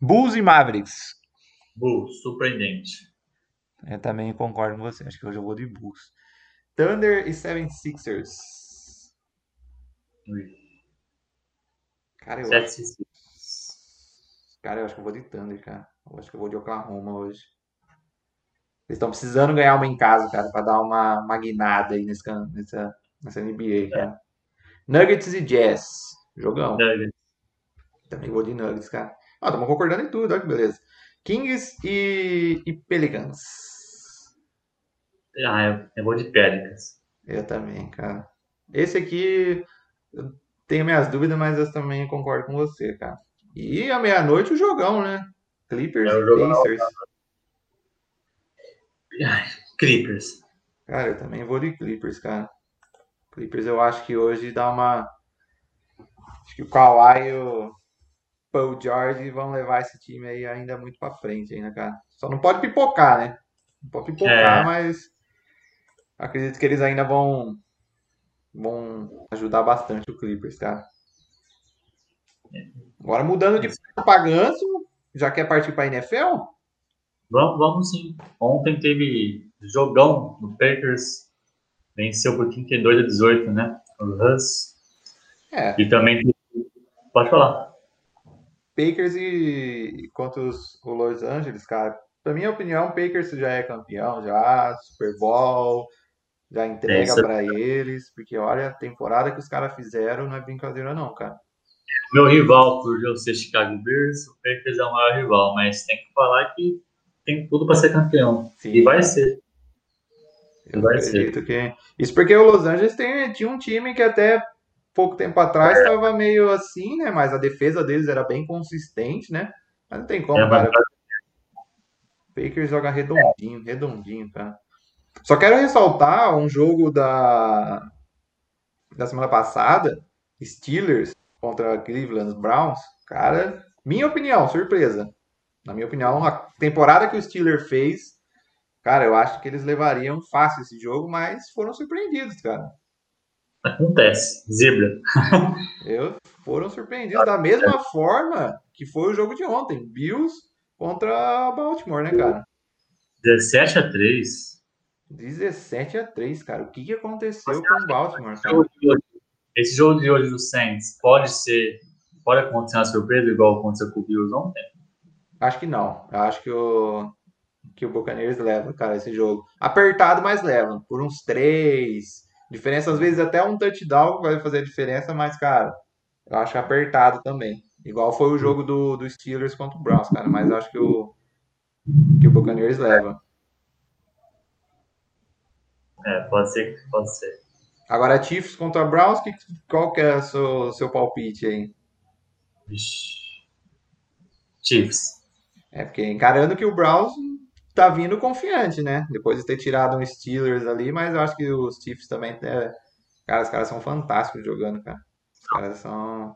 Bulls e Mavericks. Bulls, surpreendente. Eu também concordo com você. Acho que hoje eu vou de Bulls. Thunder e 76ers. Cara, eu acho, Sete, cara, eu acho que eu vou de Thunder, cara. Eu acho que eu vou de Oklahoma hoje. Eles estão precisando ganhar uma em casa, cara, pra dar uma, guinada aí nesse, can- nessa, nessa NBA, cara. Nuggets e Jazz. Jogão. Nuggets. Também vou de Nuggets, cara. Ah, estamos concordando em tudo, olha que beleza. Kings e, e Pelicans. Ah, eu, eu vou de Pelicans. Eu também, cara. Esse aqui, eu tenho minhas dúvidas, mas eu também concordo com você, cara. E à meia-noite o jogão, né? Clippers É, e. Pacers. Clippers. Cara, eu também vou de Clippers, cara. Clippers eu acho que hoje dá uma. Acho que o Kawhi e o Paul George vão levar esse time aí ainda muito pra frente ainda, cara. Só não pode pipocar, né? Não pode pipocar, É. mas acredito que eles ainda vão vão ajudar bastante o Clippers, cara. Agora mudando de pra ganso, já quer partir pra NFL? Vamos, vamos sim. Ontem teve jogão no Packers. Venceu por 32 a 18, né? O Russ. É, E também Pode falar. Packers e contra os, o Los Angeles, cara. Pra minha opinião, o Packers já é campeão, já, Super Bowl, já entrega isso. pra eles, porque olha, a temporada que os caras fizeram não é brincadeira não, cara. Meu rival, por eu ser Chicago Bears, o Packers é o maior rival, mas tem que falar que tem tudo para ser campeão. Sim. E vai ser. Eu vai acredito que. Isso porque o Los Angeles tem, tinha um time que até pouco tempo atrás É. estava meio assim, né? Mas a defesa deles era bem consistente, né? Mas não tem como, É, cara. O Packers joga redondinho, redondinho, cara. Só quero ressaltar um jogo da, da semana passada, Steelers contra Cleveland Browns. Cara, minha opinião, surpresa. Na minha opinião, a temporada que o Steelers fez, cara, eu acho que eles levariam fácil esse jogo, mas foram surpreendidos, cara. Acontece, zebra. Eu foram surpreendidos da mesma forma que foi o jogo de ontem. Bills contra Baltimore, né, cara? 17 a 3. 17 a 3, cara. O que, que aconteceu com o Baltimore, cara? Esse jogo de hoje do Saints pode ser. Pode acontecer uma surpresa igual aconteceu com o Bills ontem? Acho que não. Eu acho que o, que o Buccaneers leva, cara, esse jogo. Apertado, mas leva. Por uns três. Diferença, às vezes, até um touchdown vai fazer a diferença, mas, cara, eu acho apertado também. Igual foi o jogo do, do Steelers contra o Browns, cara. Mas eu acho que o, que o Buccaneers leva. É, pode ser, pode ser. Agora, Chiefs contra Browns, que, qual que é o seu, seu palpite aí? Chiefs. É, porque encarando que o Browns tá vindo confiante, né? Depois de ter tirado um Steelers ali, mas eu acho que os Chiefs também. É... Cara, os caras são fantásticos jogando, cara. Os caras são.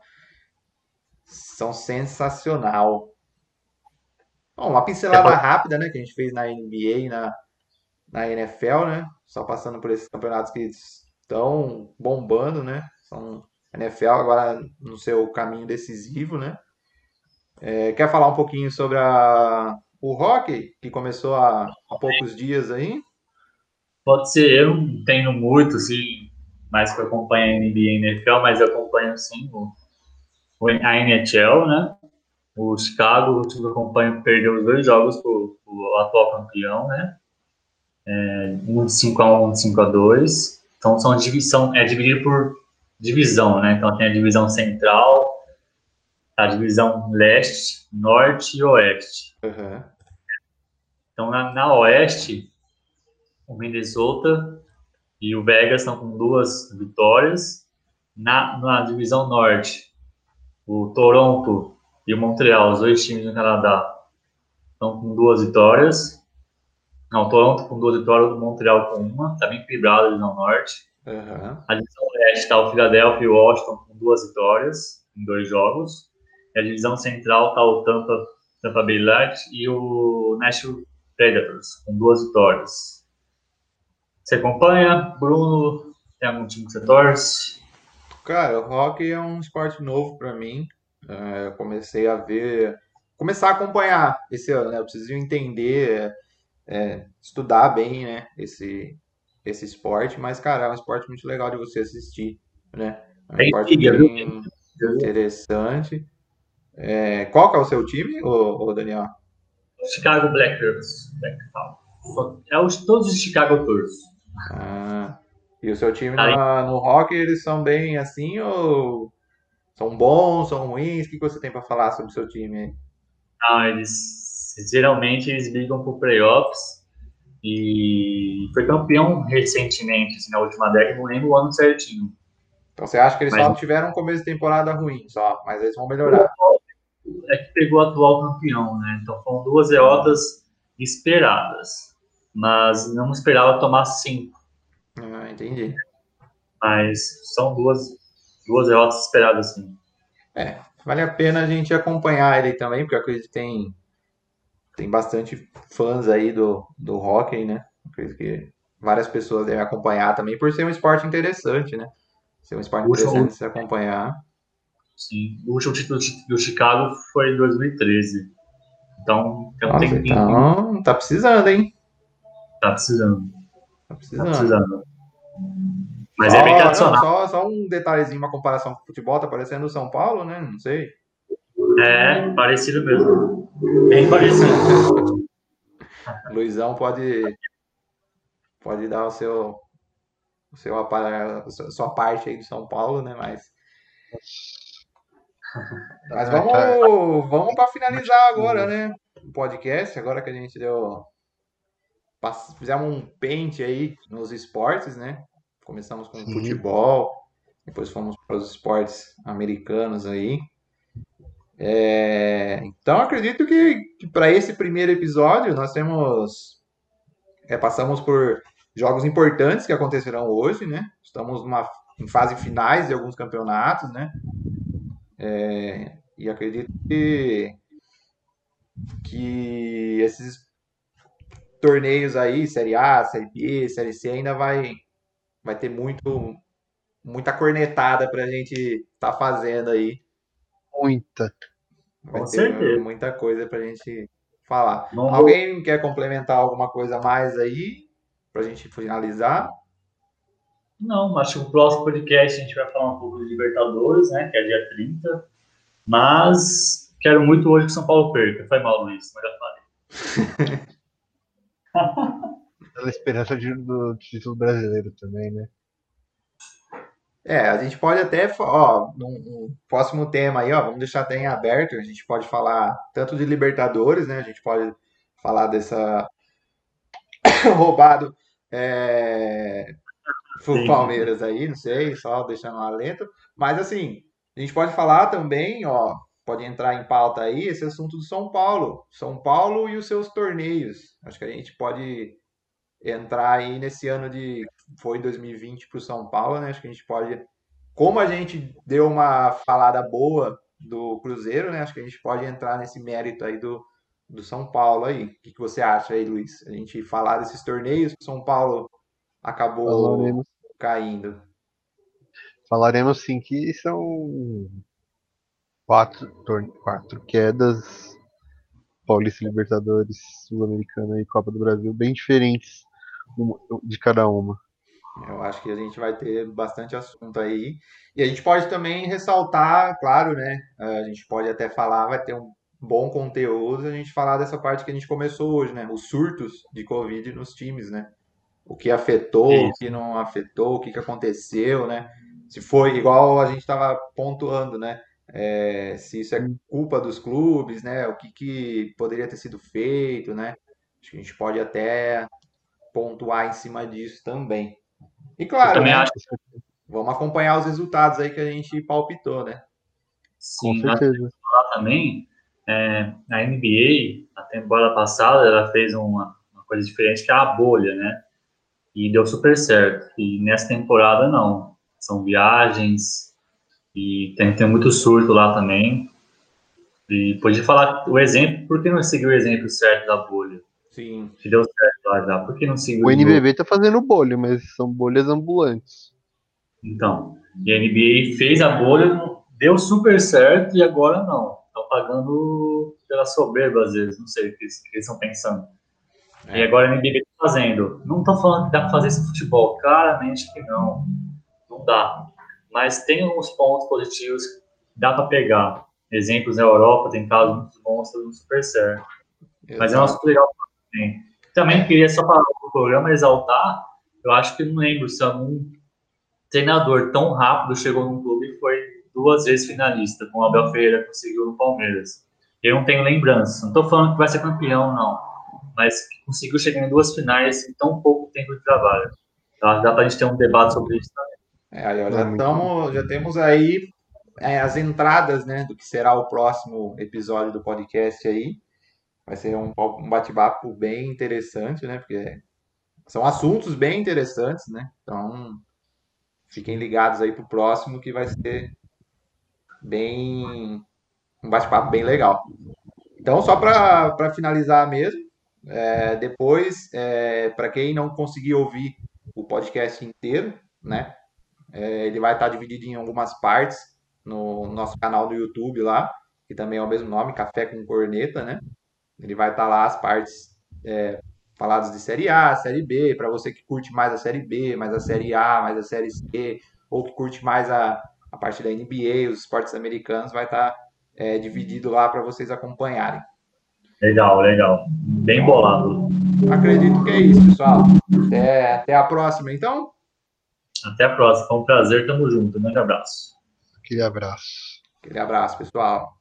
São sensacional. Bom, uma pincelada rápida, né? Que a gente fez na NBA e na, na NFL, né? Só passando por esses campeonatos que estão bombando, né? São NFL agora no seu caminho decisivo, né? É, quer falar um pouquinho sobre a, o hockey, que começou há, há poucos dias aí? Pode ser, eu não tenho muito, assim, mais que eu acompanho a NBA e a NFL, mas eu acompanho, sim, o, a NHL, né? O Chicago, o time que eu acompanho, perdeu os dois jogos para o atual campeão, né? É, um de 5x1, um de 5x2. Então, são divisão, é dividido por divisão, né? Então, tem a divisão central, a divisão leste, norte e oeste. Uhum. Então, na, na, oeste, o Minnesota e o Vegas estão com duas vitórias. Na, na divisão norte, o Toronto e o Montreal, os dois times do Canadá, estão com duas vitórias. Não, o Toronto com duas vitórias, o Montreal com uma. Está bem equilibrado a divisão norte. Uhum. A divisão leste está o Philadelphia e o Washington com duas vitórias em dois jogos. E a divisão central está o Tampa, Tampa Bay Light e o Nashville Predators, com duas vitórias. Você acompanha? Bruno, tem algum time que você torce? Cara, o hockey é um esporte novo para mim. É, eu comecei a ver, começar a acompanhar esse ano, né? Eu preciso entender, é, estudar bem, né? Esse, esse esporte, mas, cara, é um esporte muito legal de você assistir, né? É um esporte bem interessante. É, qual que é o seu time, ô, ô Daniel? Chicago Blackhawks. É os, todos os Chicago Tours. Ah, e o seu time no, no hockey, eles são bem assim ou são bons, são ruins? O que você tem para falar sobre o seu time? Ah, eles geralmente eles brigam por playoffs e foi campeão recentemente, assim, na última década, não lembro o ano certinho. Então você acha que eles mas... só tiveram um começo de temporada ruim, só, mas eles vão melhorar? Pegou o atual campeão, né? Então foram duas derrotas esperadas, mas não esperava tomar cinco. Ah, entendi. Mas são duas, duas derrotas esperadas, sim. É, vale a pena a gente acompanhar ele também, porque eu acredito que tem, tem bastante fãs aí do, do hockey, né? Eu acredito que várias pessoas devem acompanhar também, por ser um esporte interessante, né? Ser um esporte interessante de se acompanhar. Sim, o último título do Chicago foi em 2013. Então, tem Nossa. Então, tá precisando, hein? Tá precisando. Tá precisando. Tá precisando. Mas só, é bem tradicional. Só, só, um detalhezinho, uma comparação com o futebol, tá parecendo o São Paulo, né? Não sei. É, parecido mesmo. Bem parecido. Luizão pode pode dar o seu o seu a sua parte aí do São Paulo, né? Mas mas vamos, vamos para finalizar agora, né? O podcast, agora que a gente deu. Fizemos um pente aí nos esportes, né? Começamos com Sim. futebol, depois fomos para os esportes americanos aí. É, então acredito que, que para esse primeiro episódio nós temos. É, passamos por jogos importantes que acontecerão hoje, né? Estamos numa, em fase finais de alguns campeonatos, né? É, e acredito que, que esses torneios aí, Série A, Série B, Série C, ainda vai, vai ter muito, muita cornetada pra gente estar tá fazendo aí. Muita. Vai Com ter certeza. muita coisa pra gente falar. Não Alguém vou... quer complementar alguma coisa mais aí pra gente finalizar? Não, acho que o próximo podcast a gente vai falar um pouco de Libertadores, né? Que é dia 30. Mas quero muito hoje que São Paulo perca. Foi mal, Luiz, mas já falei. Pela esperança de, do título brasileiro também, né? É, a gente pode até, ó, no, próximo tema aí, ó, vamos deixar até em aberto, a gente pode falar tanto de Libertadores, né? A gente pode falar dessa roubado é, pro Palmeiras aí, não sei, só deixando lá lento. Mas assim, a gente pode falar também, ó, pode entrar em pauta aí esse assunto do São Paulo. São Paulo e os seus torneios. Acho que a gente pode entrar aí nesse ano de foi 2020 para o São Paulo, né? Acho que a gente pode, como a gente deu uma falada boa do Cruzeiro, né? Acho que a gente pode entrar nesse mérito aí do, do São Paulo aí. O que, que você acha aí, Luiz? A gente falar desses torneios São Paulo acabou Falaremos. caindo. Falaremos sim que são quatro, quatro quedas Paulista Libertadores, Sul-Americana e Copa do Brasil bem diferentes de cada uma. Eu acho que a gente vai ter bastante assunto aí. E a gente pode também ressaltar, claro, né? A gente pode até falar, vai ter um bom conteúdo a gente falar dessa parte que a gente começou hoje, né? Os surtos de Covid nos times, né? O que afetou, Isso. o que não afetou, o que, que aconteceu, né? Se foi igual a gente estava pontuando, né? É, se isso é culpa dos clubes, né? O que, que poderia ter sido feito, né? Acho que a gente pode até pontuar em cima disso também. E claro, né, acho... vamos acompanhar os resultados aí que a gente palpitou, né? Sim, Com certeza. Falar também, é, a NBA, a temporada passada, ela fez uma, uma, coisa diferente que é a bolha, né? E deu super certo. E nessa temporada, não. São viagens e tem, tem muito surto lá também. E pode falar o exemplo, por que não seguiu o exemplo certo da bolha? Sim. Se deu certo lá já, por que não seguiu? O NBB tá fazendo bolha, mas são bolhas ambulantes. Então, e a NBA fez a bolha, deu super certo e agora não. Estão pagando pela soberba às vezes, não sei o que, eles estão pensando. É. E agora a NBA tá fazendo. Não estão falando que dá para fazer esse futebol, claramente que não. Não dá. Mas tem alguns pontos positivos que dá para pegar. Exemplos na Europa, tem casos muito bons, dando super certo. Exato. Mas é um assunto legal também. Também queria só para o programa exaltar, eu acho que não lembro se algum treinador tão rápido chegou num clube e foi duas vezes finalista, como o Abel Ferreira conseguiu no Palmeiras. Eu não tenho lembrança, não estou falando que vai ser campeão, não, mas conseguiu chegar em duas finais em tão pouco tempo de trabalho. Tá? Dá para a gente ter um debate sobre isso também. É, já, tamo, já temos aí é, as entradas né, do que será o próximo episódio do podcast aí. Vai ser um, um bate-papo bem interessante, né? Porque são assuntos bem interessantes, né? Então, fiquem ligados aí pro próximo que vai ser bem um bate-papo bem legal. Então, só para finalizar mesmo, é, depois, é, para quem não conseguir ouvir o podcast inteiro, né? É, ele vai estar dividido em algumas partes no nosso canal do YouTube lá, que também é o mesmo nome, Café com Corneta, né? Ele vai estar lá as partes é, faladas de Série A, Série B, para você que curte mais a Série B, mais a Série A, mais a Série C, ou que curte mais a, a parte da NBA, os esportes americanos, vai estar é, dividido lá para vocês acompanharem. Legal, legal. Bem bolado. Acredito que é isso, pessoal. Até, até a próxima, então. Até a próxima. Foi um prazer. Tamo junto. Um grande abraço. Aquele abraço. Aquele abraço, pessoal.